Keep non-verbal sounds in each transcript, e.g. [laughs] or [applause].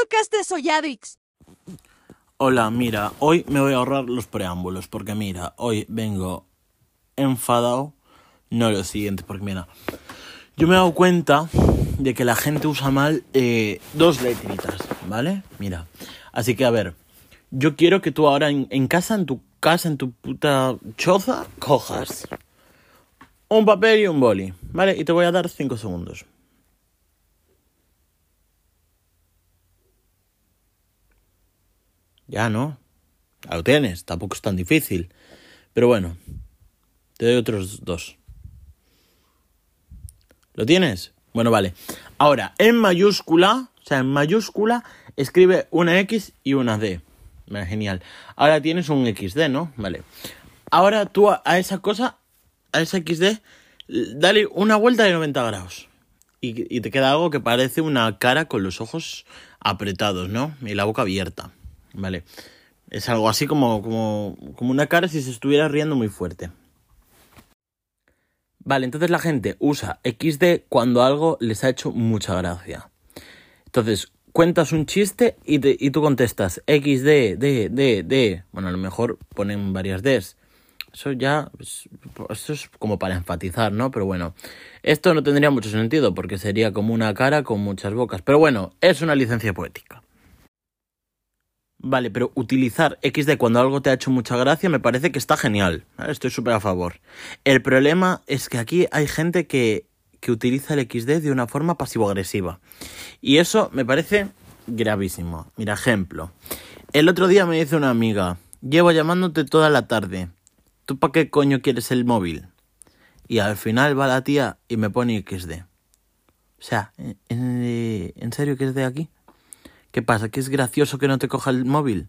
podcast de Soyadix. Hola, mira, hoy me voy a ahorrar los preámbulos porque mira, hoy vengo enfadado, no lo siguiente, porque mira, yo me he dado cuenta de que la gente usa mal eh, dos letritas, ¿vale? Mira, así que a ver, yo quiero que tú ahora en, casa, en tu casa, en tu puta choza, cojas un papel y un boli, ¿vale? Y te voy a dar cinco segundos. Ya, ¿no? Ya lo tienes, tampoco es tan difícil. Pero bueno, te doy otros dos. ¿Lo tienes? Bueno, vale. Ahora, en mayúscula, o sea, en mayúscula, escribe una X y una D. Genial. Ahora tienes un XD, ¿no? Vale. Ahora tú a esa cosa, a esa XD, dale una vuelta de 90 grados. Y te queda algo que parece una cara con los ojos apretados, ¿no? Y la boca abierta. Vale. Es algo así como, como, como una cara si se estuviera riendo muy fuerte. Vale, entonces la gente usa XD cuando algo les ha hecho mucha gracia. Entonces, cuentas un chiste y, te, y tú contestas XD, D, D, D. Bueno, a lo mejor ponen varias Ds. Eso ya, pues, esto es como para enfatizar, ¿no? Pero bueno, esto no tendría mucho sentido porque sería como una cara con muchas bocas. Pero bueno, es una licencia poética. Vale, pero utilizar XD cuando algo te ha hecho mucha gracia me parece que está genial. Estoy súper a favor. El problema es que aquí hay gente que, que utiliza el XD de una forma pasivo-agresiva. Y eso me parece gravísimo. Mira, ejemplo. El otro día me dice una amiga, llevo llamándote toda la tarde. ¿Tú para qué coño quieres el móvil? Y al final va la tía y me pone XD. O sea, ¿en, en serio que es de aquí? ¿Qué pasa? ¿Que es gracioso que no te coja el móvil?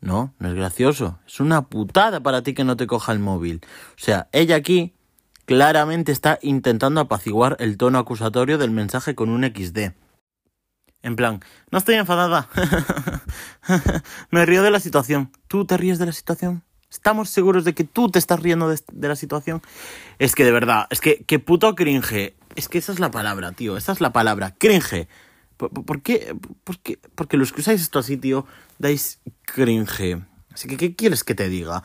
No, no es gracioso. Es una putada para ti que no te coja el móvil. O sea, ella aquí claramente está intentando apaciguar el tono acusatorio del mensaje con un XD. En plan, no estoy enfadada. [laughs] Me río de la situación. ¿Tú te ríes de la situación? ¿Estamos seguros de que tú te estás riendo de, de, la situación? Es que de verdad, es que, qué puto cringe. Es que esa es la palabra, tío. Esa es la palabra. Cringe. ¿Por, por, qué, por, qué, Porque los que usáis esto así, tío, dais cringe. Así que, ¿qué quieres que te diga?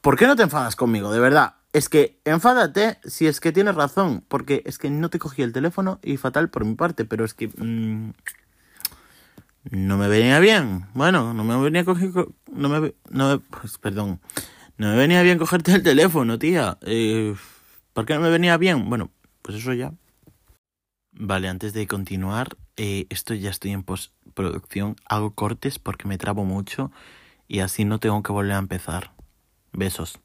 ¿Por qué no te enfadas conmigo? De verdad. Es que enfádate si es que tienes razón. Porque es que no te cogí el teléfono y fatal por mi parte. Pero es que... Mmm, no me venía bien. Bueno, no me venía coger... No me... No pues, perdón. No me venía bien cogerte el teléfono, tía. Eh, ¿Por qué no me venía bien? Bueno, pues eso ya. Vale, antes de continuar, eh, esto ya estoy en postproducción. Hago cortes porque me trabo mucho y así no tengo que volver a empezar. Besos.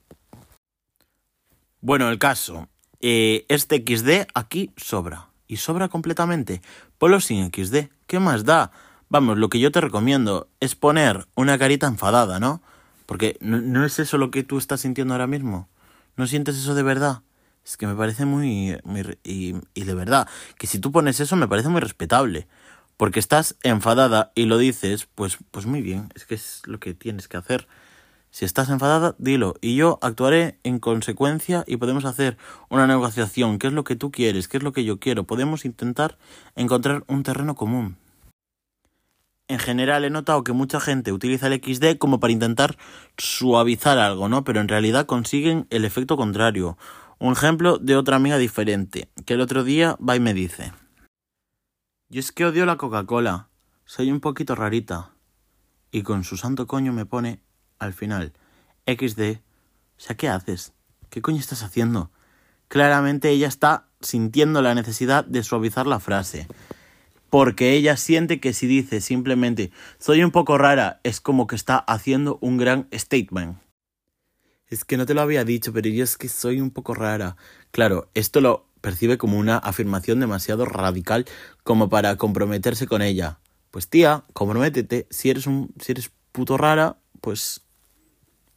Bueno, el caso. Eh, este XD aquí sobra. Y sobra completamente. Ponlo sin XD. ¿Qué más da? Vamos, lo que yo te recomiendo es poner una carita enfadada, ¿no? Porque no, no es eso lo que tú estás sintiendo ahora mismo. ¿No sientes eso de verdad? Es que me parece muy... y, y, de verdad, que si tú pones eso me parece muy respetable. Porque estás enfadada y lo dices, pues, pues muy bien, es que es lo que tienes que hacer. Si estás enfadada, dilo. Y yo actuaré en consecuencia y podemos hacer una negociación. ¿Qué es lo que tú quieres? ¿Qué es lo que yo quiero? Podemos intentar encontrar un terreno común. En general he notado que mucha gente utiliza el XD como para intentar suavizar algo, ¿no? Pero en realidad consiguen el efecto contrario. Un ejemplo de otra amiga diferente, que el otro día va y me dice, yo es que odio la Coca-Cola, soy un poquito rarita. Y con su santo coño me pone, al final, XD, o sea, ¿qué haces? ¿Qué coño estás haciendo? Claramente ella está sintiendo la necesidad de suavizar la frase. Porque ella siente que si dice simplemente soy un poco rara, es como que está haciendo un gran statement. Es que no te lo había dicho, pero yo es que soy un poco rara. Claro, esto lo percibe como una afirmación demasiado radical como para comprometerse con ella. Pues tía, comprométete. Si eres un, si eres puto rara, pues,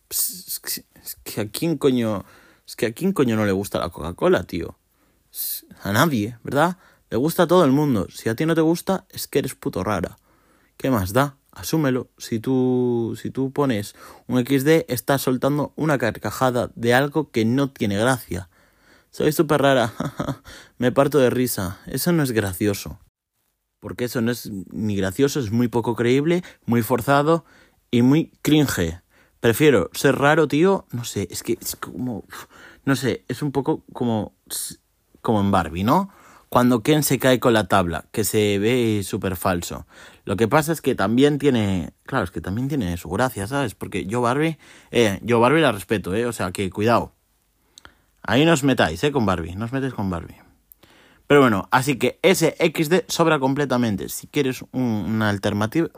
pues es, que, a quién coño, es que a quién coño no le gusta la Coca-Cola, tío. A nadie, ¿verdad? Le gusta a todo el mundo. Si a ti no te gusta, es que eres puto rara. ¿Qué más da? Asúmelo. Si tú, si tú pones un XD, estás soltando una carcajada de algo que no tiene gracia. Soy súper rara. [laughs] Me parto de risa. Eso no es gracioso. Porque eso no es ni gracioso, es muy poco creíble, muy forzado y muy cringe. Prefiero ser raro, tío. No sé, es que es como. No sé, es un poco como. Como en Barbie, ¿no? Cuando Ken se cae con la tabla, que se ve súper falso. Lo que pasa es que también tiene. Claro, es que también tiene su gracia, ¿sabes? Porque yo Barbie. Eh, yo Barbie la respeto, ¿eh? O sea que cuidado. Ahí no os metáis, ¿eh? Con Barbie. No os metéis con Barbie. Pero bueno, así que ese XD sobra completamente. Si quieres una alternativa.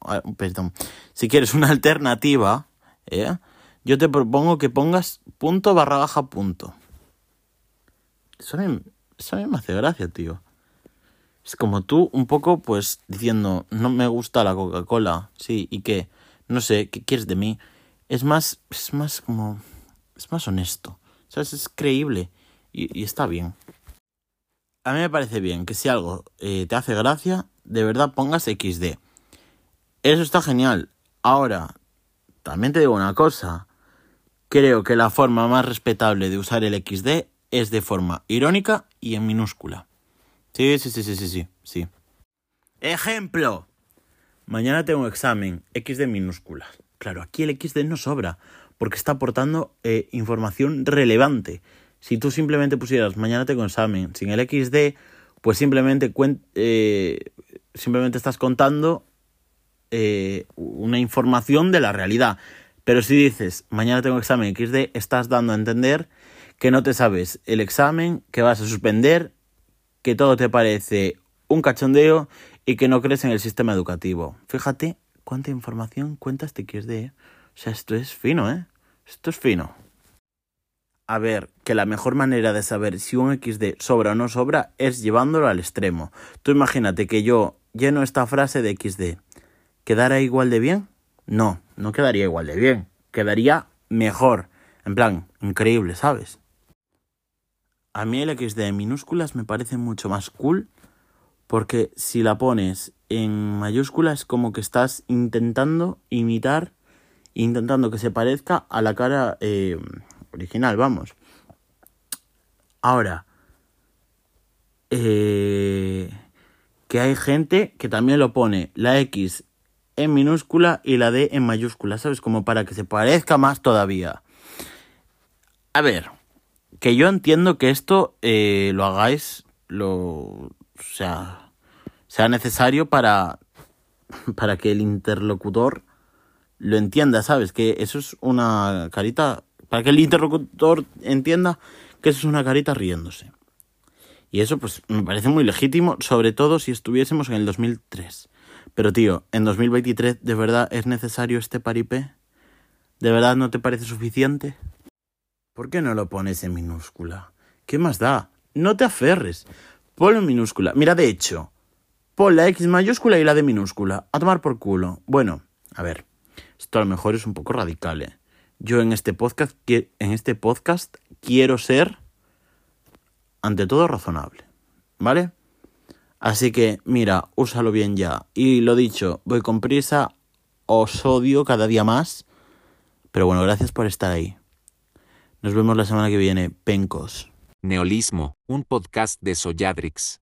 Ah, perdón. Si quieres una alternativa ¿eh? Yo te propongo que pongas punto barra baja punto. Eso a, mí, eso a mí me hace gracia, tío. Es como tú un poco, pues, diciendo, no me gusta la Coca-Cola, sí, y qué, no sé, ¿qué quieres de mí? Es más, es más como, es más honesto, ¿sabes? Es creíble y, está bien. A mí me parece bien que si algo eh, te hace gracia, de verdad pongas XD. Eso está genial. Ahora, también te digo una cosa. Creo que la forma más respetable de usar el XD es de forma irónica y en minúscula. Sí, sí, sí, sí, sí, sí, sí. Ejemplo. Mañana tengo examen XD minúsculas. Claro, aquí el XD no sobra, porque está aportando eh, información relevante. Si tú simplemente pusieras mañana tengo examen sin el XD, pues simplemente, eh, simplemente estás contando eh, una información de la realidad. Pero si dices, mañana tengo examen XD, estás dando a entender que no te sabes el examen, que vas a suspender, que todo te parece un cachondeo y que no crees en el sistema educativo. Fíjate cuánta información cuenta este XD. ¿eh? O sea, esto es fino, ¿eh? Esto es fino. A ver, que la mejor manera de saber si un XD sobra o no sobra es llevándolo al extremo. Tú imagínate que yo lleno esta frase de XD ¿Quedara igual de bien? No, no quedaría igual de bien. Quedaría mejor. En plan, increíble, ¿sabes? A mí el XD en minúsculas me parece mucho más cool porque si la pones en mayúsculas como que estás intentando imitar, intentando que se parezca a la cara eh, original, vamos. Ahora, eh, que hay gente que también lo pone la X en minúscula y la D en mayúscula, ¿sabes? Como para que se parezca más todavía. A ver, que yo entiendo que esto eh, lo hagáis, lo, o sea, sea necesario para, [laughs] para que el interlocutor lo entienda, ¿sabes? Que eso es una carita, para que el interlocutor entienda que eso es una carita riéndose. Y eso pues me parece muy legítimo, sobre todo si estuviésemos en el 2003. Pero tío, en 2023 ¿de verdad es necesario este paripé? ¿De verdad no te parece suficiente? ¿Por qué no lo pones en minúscula? ¿Qué más da? No te aferres. Ponlo en minúscula. Mira, de hecho, pon la X mayúscula y la D minúscula. A tomar por culo. Bueno, a ver, esto a lo mejor es un poco radical, ¿eh? Yo en este podcast, en este podcast quiero ser, ante todo, razonable. ¿Vale? Así que, mira, úsalo bien ya. Y lo dicho, voy con prisa, os odio cada día más. Pero bueno, gracias por estar ahí. Nos vemos la semana que viene, pencos. Neolismo, un podcast de Soyadrix.